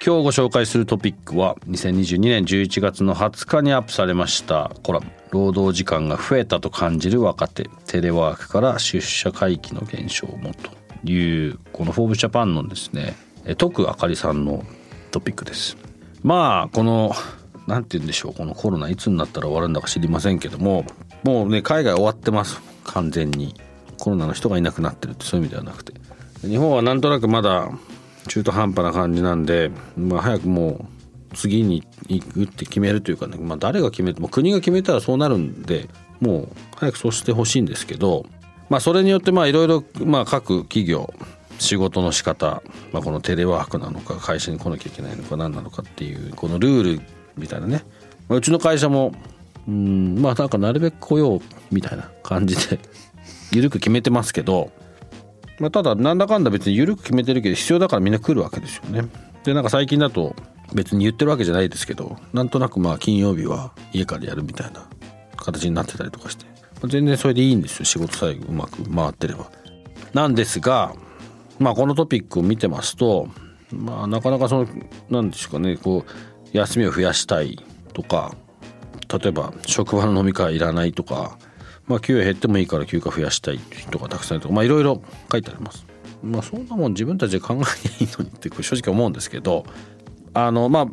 今日ご紹介するトピックは2022年11月の20日にアップされましたコラム。労働時間が増えたと感じる若手。テレワークから出社回帰の減少もというこの「フォーブジャパンのですね徳あかりさんのトピックです。まあこの何て言うんでしょうこのコロナいつになったら終わるんだか知りませんけどももうね海外終わってます。完全に。コロナの人がいなくなってるってそういう意味ではなくて。日本はなんとなくまだ中途半端な感じなんで、まあ、早くもう次に行くって決めるというかね、まあ、誰が決めても国が決めたらそうなるんでもう早くそうしてほしいんですけど、まあ、それによっていろいろ各企業仕事の仕方、まあ、このテレワークなのか会社に来なきゃいけないのか何なのかっていうこのルールみたいなね、まあ、うちの会社もうんまあなんかなるべく来ようみたいな感じで緩く決めてますけど、まあ、ただなんだかんだ別に緩く決めてるけど必要だからみんな来るわけですよね。でなんか最近だと別に言ってるわけじゃないですけどなんとなくまあ金曜日は家からやるみたいな形になってたりとかして、まあ、全然それでいいんですよ仕事さえうまく回ってれば。なんですがまあこのトピックを見てますとまあなかなかその何ですかねこう休みを増やしたいとか例えば職場の飲み会いらないとかまあ、給与減ってもいいから休暇増やしたい人がたくさんいるとかまあいろいろ書いてあります。まあそんなもん自分たちで考えていいのにって正直思うんですけどあのまあ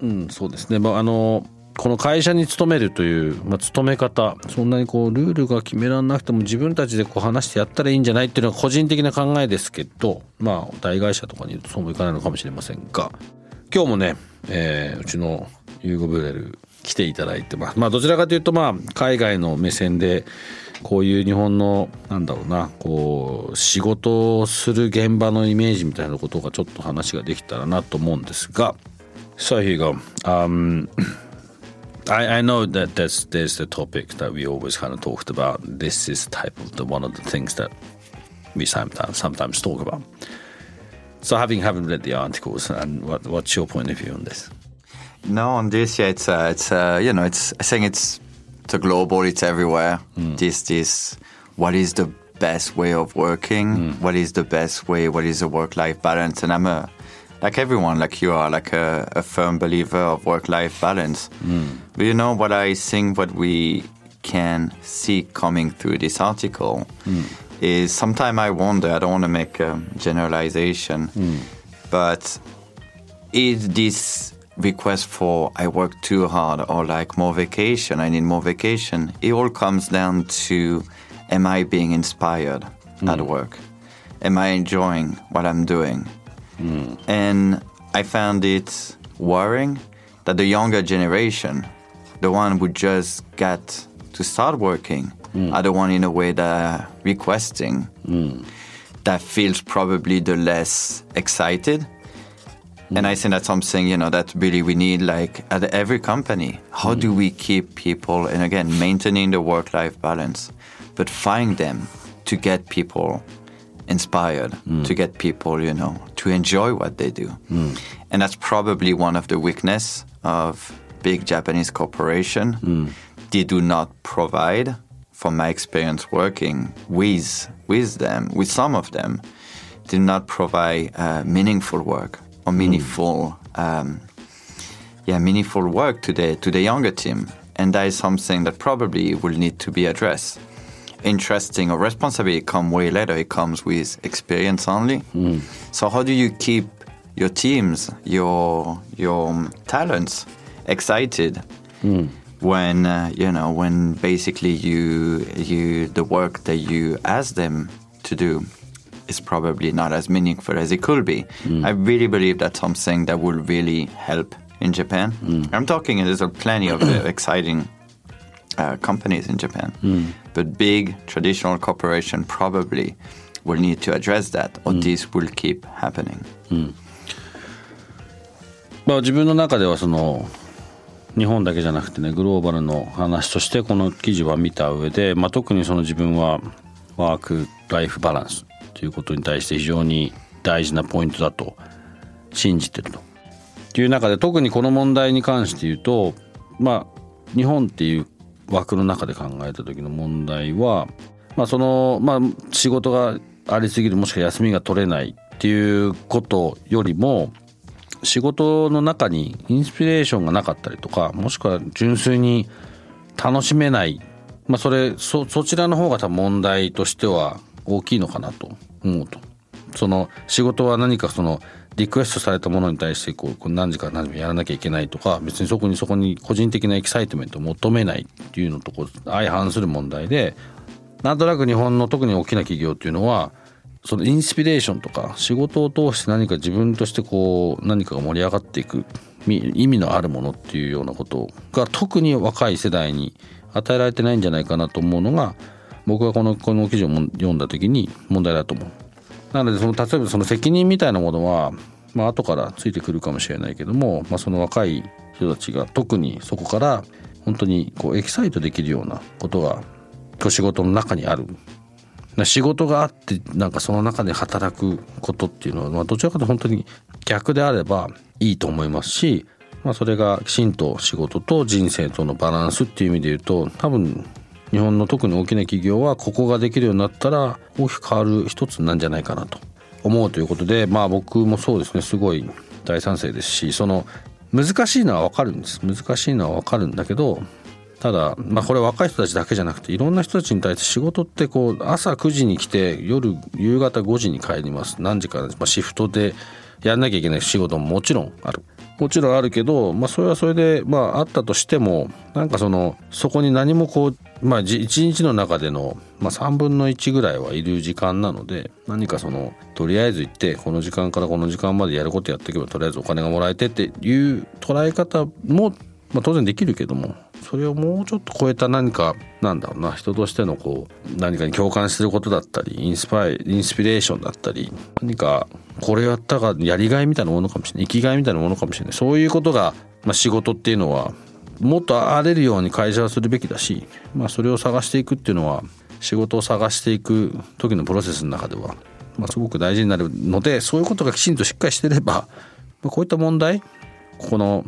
うんそうですね、まあ、あのこの会社に勤めるという、まあ、勤め方そんなにこうルールが決められなくても自分たちでこう話してやったらいいんじゃないっていうのは個人的な考えですけどまあ大会社とかに言うとそうもいかないのかもしれませんが今日もね、えー、うちのユーゴブレル来ていただいてます。まあどちらかというとまあ海外の目線でこういう日本のなんだろうなこう仕事をする現場のイメージみたいなことがちょっと話ができたらなと思うんですが So here you go、um, I, I know that there's, there's the topic that we always kind of talked about this is type of the one of the things that we sometimes, sometimes talk about so having having read the articles and what, what's your point of view on this no, on this, yeah, it's uh, it's uh, you know, it's I think it's it's a global, it's everywhere. Mm. This this what is the best way of working? Mm. What is the best way? What is the work life balance? And I'm a like everyone, like you are, like a, a firm believer of work life balance. Mm. But you know what I think what we can see coming through this article mm. is sometimes I wonder, I don't want to make a generalization, mm. but is this request for I work too hard or like more vacation, I need more vacation, it all comes down to am I being inspired mm. at work? Am I enjoying what I'm doing? Mm. And I found it worrying that the younger generation, the one who just got to start working, mm. are the one in a way that are requesting, mm. that feels probably the less excited and I think that's something you know that really we need like at every company. How do we keep people and again maintaining the work-life balance, but find them to get people inspired, mm. to get people you know to enjoy what they do, mm. and that's probably one of the weakness of big Japanese corporation. Mm. They do not provide, from my experience working with with them, with some of them, do not provide uh, meaningful work or meaningful, mm. um, yeah, meaningful work to the to the younger team, and that is something that probably will need to be addressed. Interesting or responsibility come way later. It comes with experience only. Mm. So how do you keep your teams, your your talents, excited when uh, you know when basically you you the work that you ask them to do is probably not as meaningful as it could be. I really believe that's something that will really help in Japan. I'm talking there's a plenty of uh, exciting uh, companies in Japan, but big traditional corporation probably will need to address that, or this will keep happening. まあ自分の中ではその日本だけじゃなくてねグローバルの話としてこの記事は見た上で、まあ、特にその自分はワーク・ライフ・バランス ということに対して非常に大事なポイントだと信じてると。という中で特にこの問題に関して言うとまあ日本っていう枠の中で考えた時の問題は、まあ、その、まあ、仕事がありすぎるもしくは休みが取れないっていうことよりも仕事の中にインスピレーションがなかったりとかもしくは純粋に楽しめない、まあ、それそそちらの方が多分問題としては大きいのかなと思うと。その仕事は何かそのリクエストされたものに対してこう何時から何時までやらなきゃいけないとか別にそこにそこに個人的な excitement を求めないっていうのとこう相反する問題でなんとなく日本の特に大きな企業っていうのはそのインスピレーションとか仕事を通して何か自分としてこう何かが盛り上がっていく意味のあるものっていうようなことが特に若い世代に与えられてないんじゃないかなと思うのが僕がこのこの記事を読んだ時に問題だと思う。なのでその例えばその責任みたいなものはまあ後からついてくるかもしれないけども、まあ、その若い人たちが特にそこから本当にこうエキサイトできるようなことがこう仕事の中にある仕事があってなんかその中で働くことっていうのは、まあ、どちらかというと本当に逆であればいいと思いますし、まあ、それがきちんと仕事と人生とのバランスっていう意味で言うと多分日本の特に大きな企業はここができるようになったら大きく変わる一つなんじゃないかなと。思うということでまあ僕もそうですね。すごい大賛成ですしその難しいのは分かるんです。難しいのは分かるんだけどただ、まあ、これ若い人たちだけじゃなくていろんな人たちに対して仕事ってこう朝9時に来て夜夕方5時に帰ります。何時から、まあ、シフトでやんなきゃいけない仕事ももちろんある。もちろんあるけど、まあ、それはそれで、まあ、あったとしてもなんかそのそこに何もこう、まあ、じ一日の中での、まあ、3分の1ぐらいはいる時間なので何かそのとりあえず行ってこの時間からこの時間までやることやっていけばとりあえずお金がもらえてっていう捉え方も、まあ、当然できるけどもそれをもうちょっと超えた何かなんだろうな人としてのこう何かに共感することだったりインスパイインスピレーションだったり何かこれやったがやりがいみたいなものかもしれない生きがいみたいなものかもしれない。そういうことが、まあ、仕事っていうのはもっと荒れるように会社はするべきだし、まあ、それを探していくっていうのは仕事を探していく時のプロセスの中では、まあ、すごく大事になるのでそういうことがきちんとしっかりしてれば、まあ、こういった問題ここの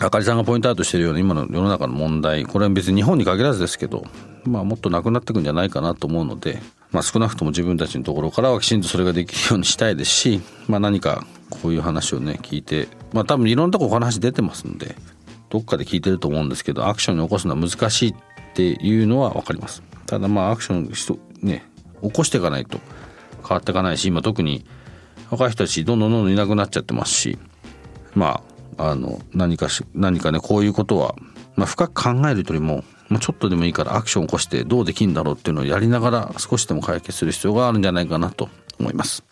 あかりさんがポイントアウトしてるような今の世の中の問題これは別に日本に限らずですけど、まあ、もっとなくなっていくんじゃないかなと思うので、まあ、少なくとも自分たちのところからはきちんとそれができるようにしたいですし、まあ、何かこういう話をね聞いて、まあ、多分いろんなとこお話出てますんでどっかで聞いてると思うんですけどアクションに起こすのは難しいっていうのは分かります。ただまあアクションね起こしていかないと変わっていかないし今特に若い人たちどんどんどんどんいなくなっちゃってますしまああの何かし何かねこういうことは、まあ、深く考えるよりも、まあ、ちょっとでもいいからアクションを起こしてどうできるんだろうっていうのをやりながら少しでも解決する必要があるんじゃないかなと思います。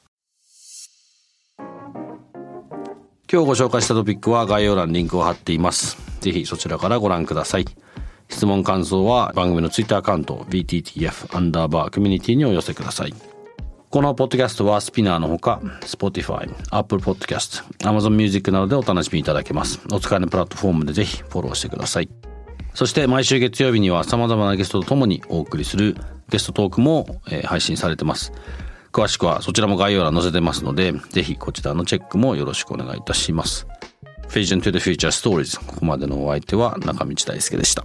今日ご紹介したトピックは概要欄にリンクを貼っています。ぜひそちらからご覧ください。質問感想は番組のツイッターアカウント VTTF アンダーバーコミュニティにお寄せください。このポッドキャストはスピナーのほか Spotify、Apple Podcast、Amazon Music などでお楽しみいただけます。お使いのプラットフォームでぜひフォローしてください。そして毎週月曜日には様々なゲストとともにお送りするゲストトークも、配信されてます。詳しくはそちらも概要欄載せてますので、ぜひこちらのチェックもよろしくお願いいたします。Vision to the Future Stories ここまでのお相手は中道大輔でした。